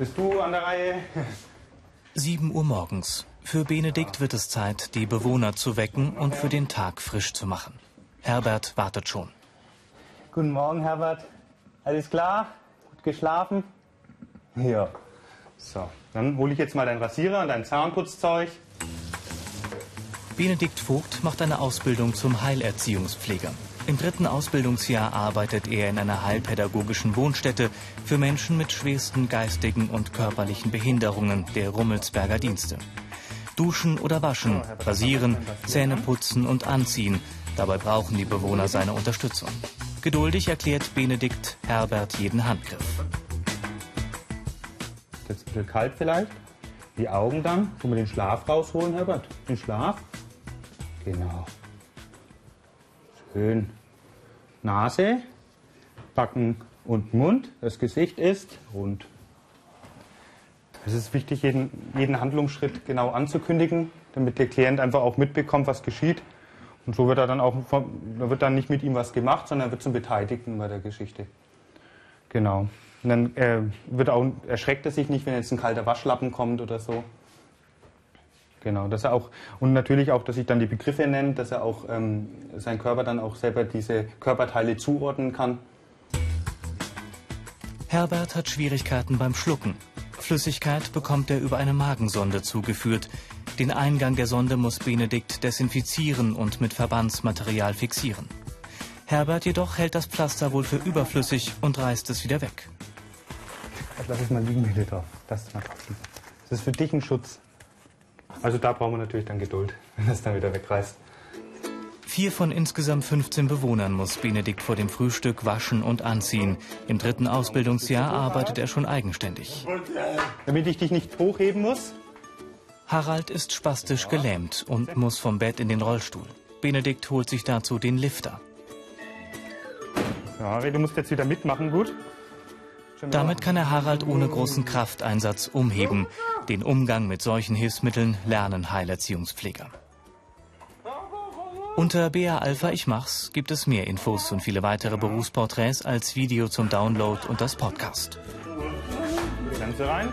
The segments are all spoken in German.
Bist du an der Reihe? 7 Uhr morgens. Für Benedikt wird es Zeit, die Bewohner zu wecken und für den Tag frisch zu machen. Herbert wartet schon. Guten Morgen, Herbert. Alles klar? Gut geschlafen? Ja. So, dann hole ich jetzt mal deinen Rasierer und dein Zahnputzzeug. Benedikt Vogt macht eine Ausbildung zum Heilerziehungspfleger. Im dritten Ausbildungsjahr arbeitet er in einer heilpädagogischen Wohnstätte für Menschen mit schwersten geistigen und körperlichen Behinderungen der Rummelsberger Dienste. Duschen oder waschen, rasieren, Zähne putzen und anziehen. Dabei brauchen die Bewohner seine Unterstützung. Geduldig erklärt Benedikt Herbert jeden Handgriff. Jetzt ein bisschen kalt vielleicht. Die Augen dann. Können wir den Schlaf rausholen, Herbert? Den Schlaf? Genau. Schön. Nase, Backen und Mund. Das Gesicht ist rund. Es ist wichtig, jeden, jeden Handlungsschritt genau anzukündigen, damit der Klient einfach auch mitbekommt, was geschieht. Und so wird er dann auch, da wird dann nicht mit ihm was gemacht, sondern er wird zum Beteiligten bei der Geschichte. Genau. Und dann äh, wird auch, erschreckt er sich nicht, wenn jetzt ein kalter Waschlappen kommt oder so. Genau, dass er auch, und natürlich auch, dass ich dann die Begriffe nenne, dass er auch ähm, sein Körper dann auch selber diese Körperteile zuordnen kann. Herbert hat Schwierigkeiten beim Schlucken. Flüssigkeit bekommt er über eine Magensonde zugeführt. Den Eingang der Sonde muss Benedikt desinfizieren und mit Verbandsmaterial fixieren. Herbert jedoch hält das Pflaster wohl für überflüssig und reißt es wieder weg. Lass es mal liegen, mal das ist für dich ein Schutz. Also da brauchen wir natürlich dann Geduld, wenn das dann wieder wegreißt. Vier von insgesamt 15 Bewohnern muss Benedikt vor dem Frühstück waschen und anziehen. Im dritten Ausbildungsjahr arbeitet er schon eigenständig. Damit ich dich nicht hochheben muss? Harald ist spastisch gelähmt und muss vom Bett in den Rollstuhl. Benedikt holt sich dazu den Lifter. Ja, du musst jetzt wieder mitmachen, gut? Damit kann er Harald ohne großen Krafteinsatz umheben. Den Umgang mit solchen Hilfsmitteln lernen Heilerziehungspfleger. Unter BA Alpha Ich Mach's gibt es mehr Infos und viele weitere Berufsporträts als Video zum Download und das Podcast. Ganze rein.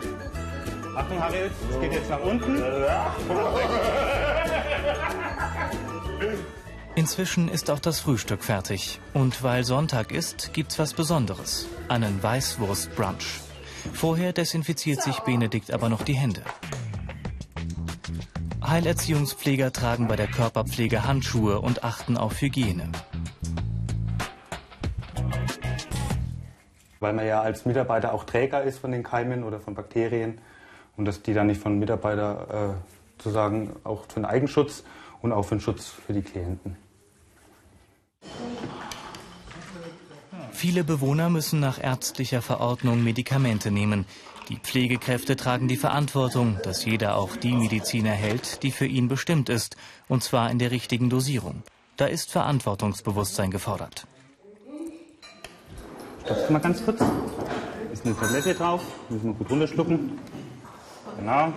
Achtung, Harald, es geht jetzt nach unten. Inzwischen ist auch das Frühstück fertig. Und weil Sonntag ist, gibt's was Besonderes. Einen Weißwurst-Brunch. Vorher desinfiziert sich Benedikt aber noch die Hände. Heilerziehungspfleger tragen bei der Körperpflege Handschuhe und achten auf Hygiene. Weil man ja als Mitarbeiter auch Träger ist von den Keimen oder von Bakterien und dass die dann nicht von Mitarbeiter äh, sozusagen auch für den Eigenschutz und auch für den Schutz für die Klienten. Viele Bewohner müssen nach ärztlicher Verordnung Medikamente nehmen. Die Pflegekräfte tragen die Verantwortung, dass jeder auch die Medizin erhält, die für ihn bestimmt ist, und zwar in der richtigen Dosierung. Da ist Verantwortungsbewusstsein gefordert. Stoppst du mal ganz kurz? Ist eine Tablette drauf, müssen wir gut runterschlucken. Genau.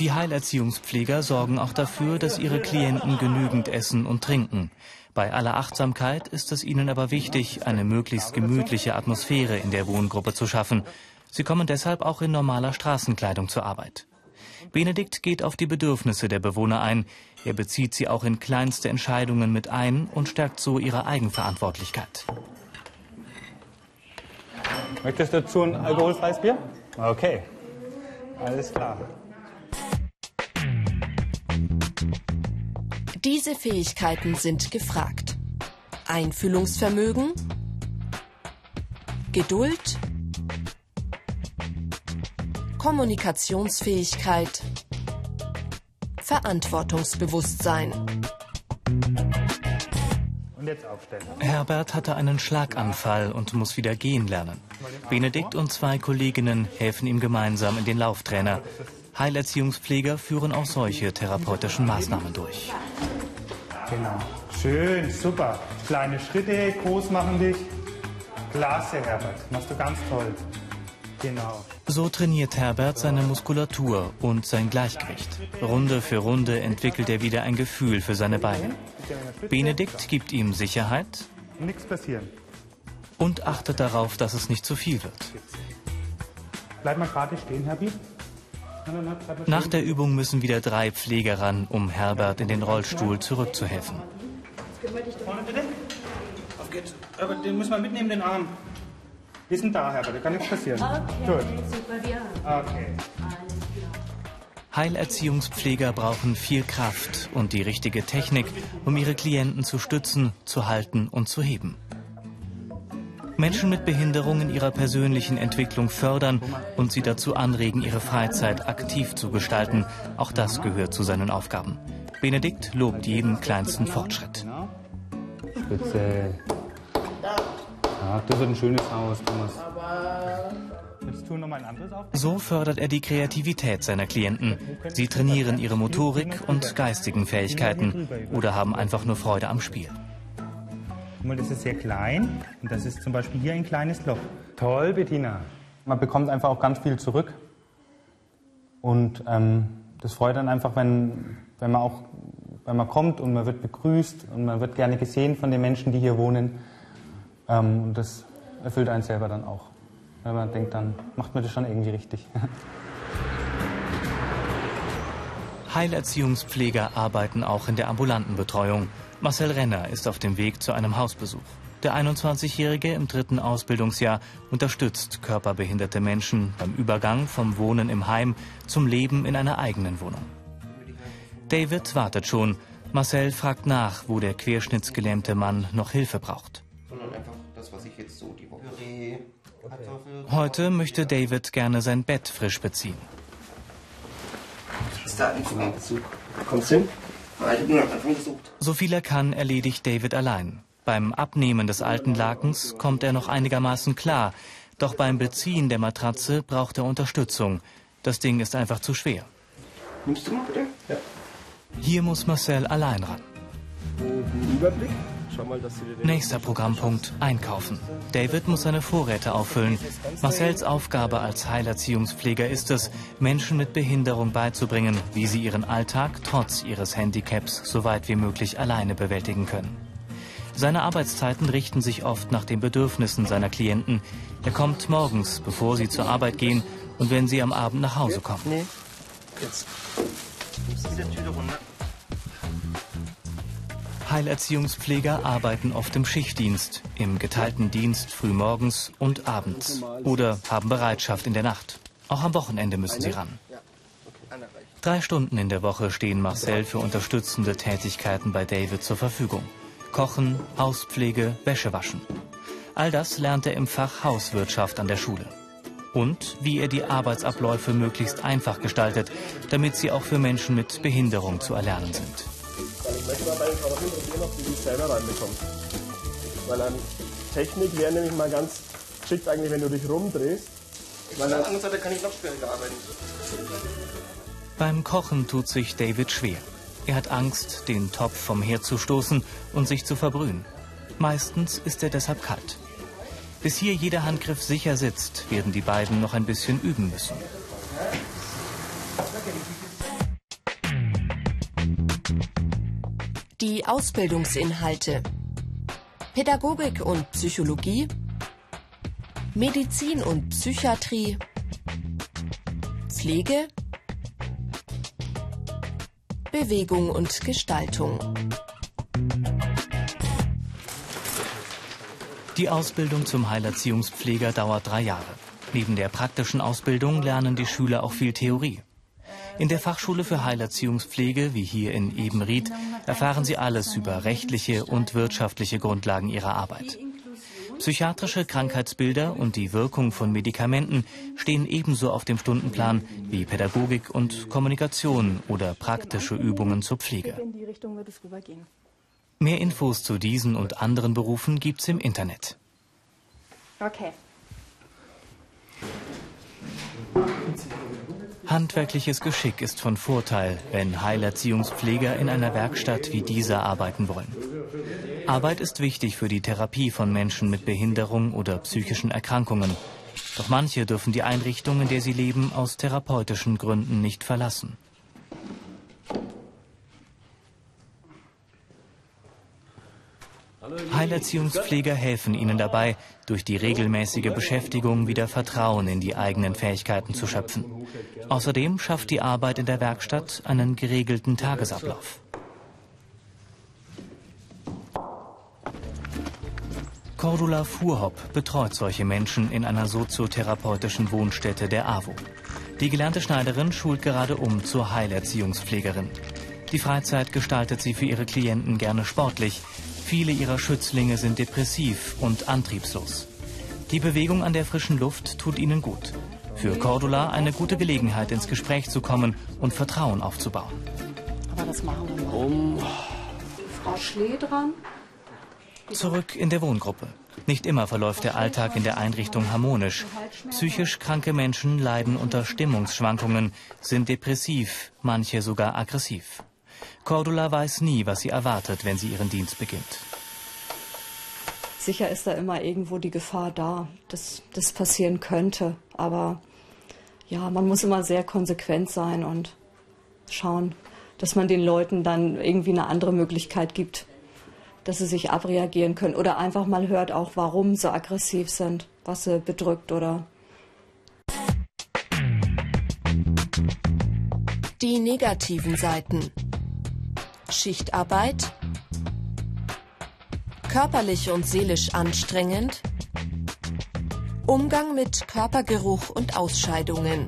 Die Heilerziehungspfleger sorgen auch dafür, dass ihre Klienten genügend essen und trinken. Bei aller Achtsamkeit ist es ihnen aber wichtig, eine möglichst gemütliche Atmosphäre in der Wohngruppe zu schaffen. Sie kommen deshalb auch in normaler Straßenkleidung zur Arbeit. Benedikt geht auf die Bedürfnisse der Bewohner ein. Er bezieht sie auch in kleinste Entscheidungen mit ein und stärkt so ihre Eigenverantwortlichkeit. Möchtest du dazu ein alkoholfreies Bier? Okay, alles klar. Diese Fähigkeiten sind gefragt. Einfühlungsvermögen, Geduld, Kommunikationsfähigkeit, Verantwortungsbewusstsein. Und jetzt aufstellen. Herbert hatte einen Schlaganfall und muss wieder gehen lernen. Benedikt und zwei Kolleginnen helfen ihm gemeinsam in den Lauftrainer. Heilerziehungspfleger führen auch solche therapeutischen Maßnahmen durch. Genau. Schön, super. Kleine Schritte, groß machen dich. Klasse, Herbert. Machst du ganz toll. Genau. So trainiert Herbert seine Muskulatur und sein Gleichgewicht. Runde für Runde entwickelt er wieder ein Gefühl für seine Beine. Benedikt gibt ihm Sicherheit. Nichts passieren. Und achtet darauf, dass es nicht zu viel wird. Bleib mal gerade stehen, Herbie. Nach der Übung müssen wieder drei Pfleger ran, um Herbert in den Rollstuhl zurückzuhelfen. Vorne bitte. Auf geht's. Aber den müssen wir mitnehmen, den Arm. Wir sind da, Herbert, da kann nichts passieren. Okay, Gut. super, wir Okay. Heilerziehungspfleger brauchen viel Kraft und die richtige Technik, um ihre Klienten zu stützen, zu halten und zu heben. Menschen mit Behinderung in ihrer persönlichen Entwicklung fördern und sie dazu anregen, ihre Freizeit aktiv zu gestalten. Auch das gehört zu seinen Aufgaben. Benedikt lobt jeden kleinsten Fortschritt. Spitze. Ja, das wird ein schönes Haus, Thomas. So fördert er die Kreativität seiner Klienten. Sie trainieren ihre Motorik und geistigen Fähigkeiten oder haben einfach nur Freude am Spiel. Guck mal, das ist sehr klein und das ist zum Beispiel hier ein kleines Loch. Toll, Bettina. Man bekommt einfach auch ganz viel zurück. Und ähm, das freut dann einfach, wenn, wenn man auch wenn man kommt und man wird begrüßt und man wird gerne gesehen von den Menschen, die hier wohnen. Ähm, und das erfüllt einen selber dann auch. Weil man denkt, dann macht man das schon irgendwie richtig. Heilerziehungspfleger arbeiten auch in der ambulanten Betreuung. Marcel Renner ist auf dem Weg zu einem Hausbesuch. Der 21-Jährige im dritten Ausbildungsjahr unterstützt körperbehinderte Menschen beim Übergang vom Wohnen im Heim zum Leben in einer eigenen Wohnung. David wartet schon. Marcel fragt nach, wo der querschnittsgelähmte Mann noch Hilfe braucht. Heute möchte David gerne sein Bett frisch beziehen. Ist da ein Besuch? Kommst du hin? Ich habe nur am Anfang gesucht. So viel er kann, erledigt David allein. Beim Abnehmen des alten Lakens kommt er noch einigermaßen klar. Doch beim Beziehen der Matratze braucht er Unterstützung. Das Ding ist einfach zu schwer. Nimmst du mal bitte? Ja. Hier muss Marcel allein ran. Überblick. Nächster Programmpunkt Einkaufen. David muss seine Vorräte auffüllen. Marcels Aufgabe als Heilerziehungspfleger ist es, Menschen mit Behinderung beizubringen, wie sie ihren Alltag trotz ihres Handicaps so weit wie möglich alleine bewältigen können. Seine Arbeitszeiten richten sich oft nach den Bedürfnissen seiner Klienten. Er kommt morgens, bevor sie zur Arbeit gehen und wenn sie am Abend nach Hause kommen. Nee. Jetzt. Diese Tüte runter? Heilerziehungspfleger arbeiten oft im Schichtdienst, im geteilten Dienst frühmorgens und abends oder haben Bereitschaft in der Nacht. Auch am Wochenende müssen sie ran. Drei Stunden in der Woche stehen Marcel für unterstützende Tätigkeiten bei David zur Verfügung. Kochen, Hauspflege, Wäsche waschen. All das lernt er im Fach Hauswirtschaft an der Schule. Und wie er die Arbeitsabläufe möglichst einfach gestaltet, damit sie auch für Menschen mit Behinderung zu erlernen sind. Bei den Kartoffeln probieren, ob du die selber reinbekommst. Weil an Technik wäre nämlich mal ganz geschickt eigentlich, wenn du dich rumdrehst. Weil an der anderen Seite kann ich noch schwieriger arbeiten. Beim Kochen tut sich David schwer. Er hat Angst, den Topf vom Herd zu stoßen und sich zu verbrühen. Meistens ist er deshalb kalt. Bis hier jeder Handgriff sicher sitzt, werden die beiden noch ein bisschen üben müssen. Die Ausbildungsinhalte. Pädagogik und Psychologie. Medizin und Psychiatrie. Pflege. Bewegung und Gestaltung. Die Ausbildung zum Heilerziehungspfleger dauert drei Jahre. Neben der praktischen Ausbildung lernen die Schüler auch viel Theorie. In der Fachschule für Heilerziehungspflege, wie hier in Ebenried, erfahren sie alles über rechtliche und wirtschaftliche Grundlagen ihrer Arbeit. Psychiatrische Krankheitsbilder und die Wirkung von Medikamenten stehen ebenso auf dem Stundenplan wie Pädagogik und Kommunikation oder praktische Übungen zur Pflege. Mehr Infos zu diesen und anderen Berufen gibt's im Internet. Okay. Handwerkliches Geschick ist von Vorteil, wenn Heilerziehungspfleger in einer Werkstatt wie dieser arbeiten wollen. Arbeit ist wichtig für die Therapie von Menschen mit Behinderung oder psychischen Erkrankungen. Doch manche dürfen die Einrichtung, in der sie leben, aus therapeutischen Gründen nicht verlassen. Heilerziehungspfleger helfen ihnen dabei, durch die regelmäßige Beschäftigung wieder Vertrauen in die eigenen Fähigkeiten zu schöpfen. Außerdem schafft die Arbeit in der Werkstatt einen geregelten Tagesablauf. Cordula Fuhrhopp betreut solche Menschen in einer soziotherapeutischen Wohnstätte der AWO. Die gelernte Schneiderin schult gerade um zur Heilerziehungspflegerin. Die Freizeit gestaltet sie für ihre Klienten gerne sportlich. Viele ihrer Schützlinge sind depressiv und antriebslos. Die Bewegung an der frischen Luft tut ihnen gut. Für Cordula eine gute Gelegenheit, ins Gespräch zu kommen und Vertrauen aufzubauen. Aber das machen wir mal. Um. Frau Schlee dran. Zurück in der Wohngruppe. Nicht immer verläuft der Alltag in der Einrichtung harmonisch. Psychisch kranke Menschen leiden unter Stimmungsschwankungen, sind depressiv, manche sogar aggressiv. Cordula weiß nie, was sie erwartet, wenn sie ihren Dienst beginnt. Sicher ist da immer irgendwo die Gefahr da, dass das passieren könnte. Aber ja, man muss immer sehr konsequent sein und schauen, dass man den Leuten dann irgendwie eine andere Möglichkeit gibt, dass sie sich abreagieren können oder einfach mal hört auch, warum sie aggressiv sind, was sie bedrückt oder. Die negativen Seiten. Schichtarbeit. Körperlich und seelisch anstrengend. Umgang mit Körpergeruch und Ausscheidungen.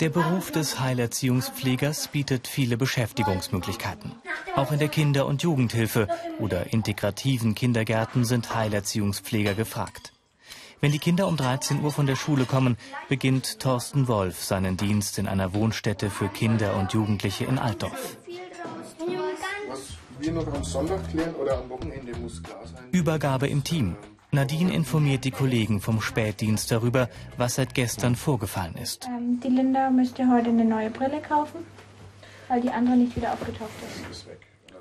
Der Beruf des Heilerziehungspflegers bietet viele Beschäftigungsmöglichkeiten. Auch in der Kinder- und Jugendhilfe oder integrativen Kindergärten sind Heilerziehungspfleger gefragt. Wenn die Kinder um 13 Uhr von der Schule kommen, beginnt Thorsten Wolf seinen Dienst in einer Wohnstätte für Kinder und Jugendliche in Altdorf. Was wir noch am Sonntag klären oder am Wochenende muss klar sein. Übergabe im Team. Nadine informiert die Kollegen vom Spätdienst darüber, was seit gestern vorgefallen ist. Ähm, die Linda müsste heute eine neue Brille kaufen, weil die andere nicht wieder aufgetaucht ist.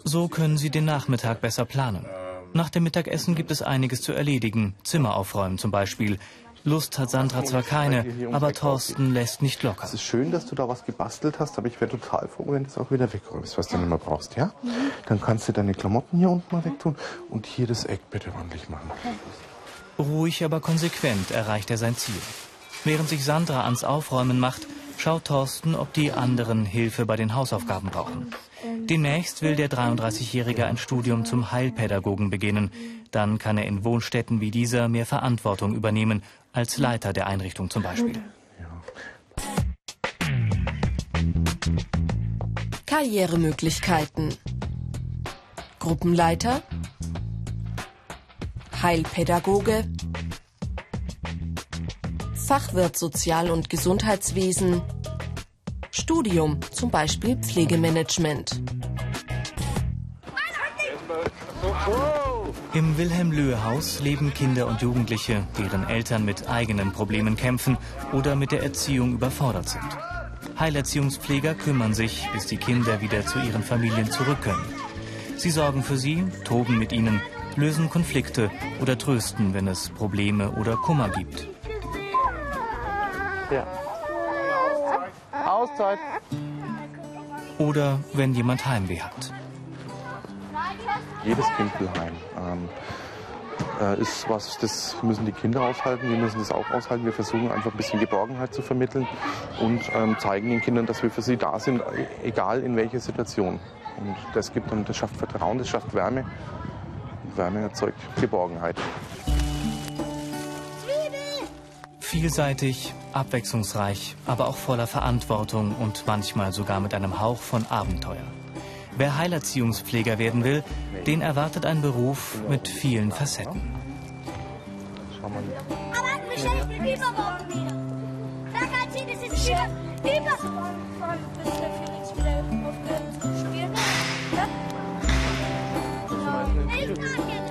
So können sie den Nachmittag besser planen. Nach dem Mittagessen gibt es einiges zu erledigen, Zimmer aufräumen zum Beispiel. Lust hat Sandra zwar keine, aber Thorsten lässt nicht locker. Es ist schön, dass du da was gebastelt hast, aber ich wäre total froh, wenn du es auch wieder wegräumst, was du nicht mehr brauchst, ja? Dann kannst du deine Klamotten hier unten mal wegtun und hier das Eck bitte ordentlich machen. Ruhig, aber konsequent erreicht er sein Ziel. Während sich Sandra ans Aufräumen macht, schaut Thorsten, ob die anderen Hilfe bei den Hausaufgaben brauchen. Demnächst will der 33-Jährige ein Studium zum Heilpädagogen beginnen. Dann kann er in Wohnstätten wie dieser mehr Verantwortung übernehmen, als Leiter der Einrichtung zum Beispiel. Karrieremöglichkeiten. Gruppenleiter. Heilpädagoge. Fachwirt Sozial- und Gesundheitswesen. Studium, zum Beispiel Pflegemanagement. Im Wilhelm-Löhe-Haus leben Kinder und Jugendliche, deren Eltern mit eigenen Problemen kämpfen oder mit der Erziehung überfordert sind. Heilerziehungspfleger kümmern sich, bis die Kinder wieder zu ihren Familien zurück können. Sie sorgen für sie, toben mit ihnen, lösen Konflikte oder trösten, wenn es Probleme oder Kummer gibt. Ja. Auszeit. Oder wenn jemand Heimweh hat. Jedes Kind will heim. Ähm, äh, ist was, das müssen die Kinder aushalten, wir müssen das auch aushalten. Wir versuchen einfach ein bisschen Geborgenheit zu vermitteln und ähm, zeigen den Kindern, dass wir für sie da sind, egal in welcher Situation. Und das gibt und das schafft Vertrauen, das schafft Wärme. Und Wärme erzeugt Geborgenheit. Vielseitig, abwechslungsreich, aber auch voller Verantwortung und manchmal sogar mit einem Hauch von Abenteuer. Wer Heilerziehungspfleger werden will, den erwartet ein Beruf mit vielen Facetten. Schau mal. Aber Michelle, ich kann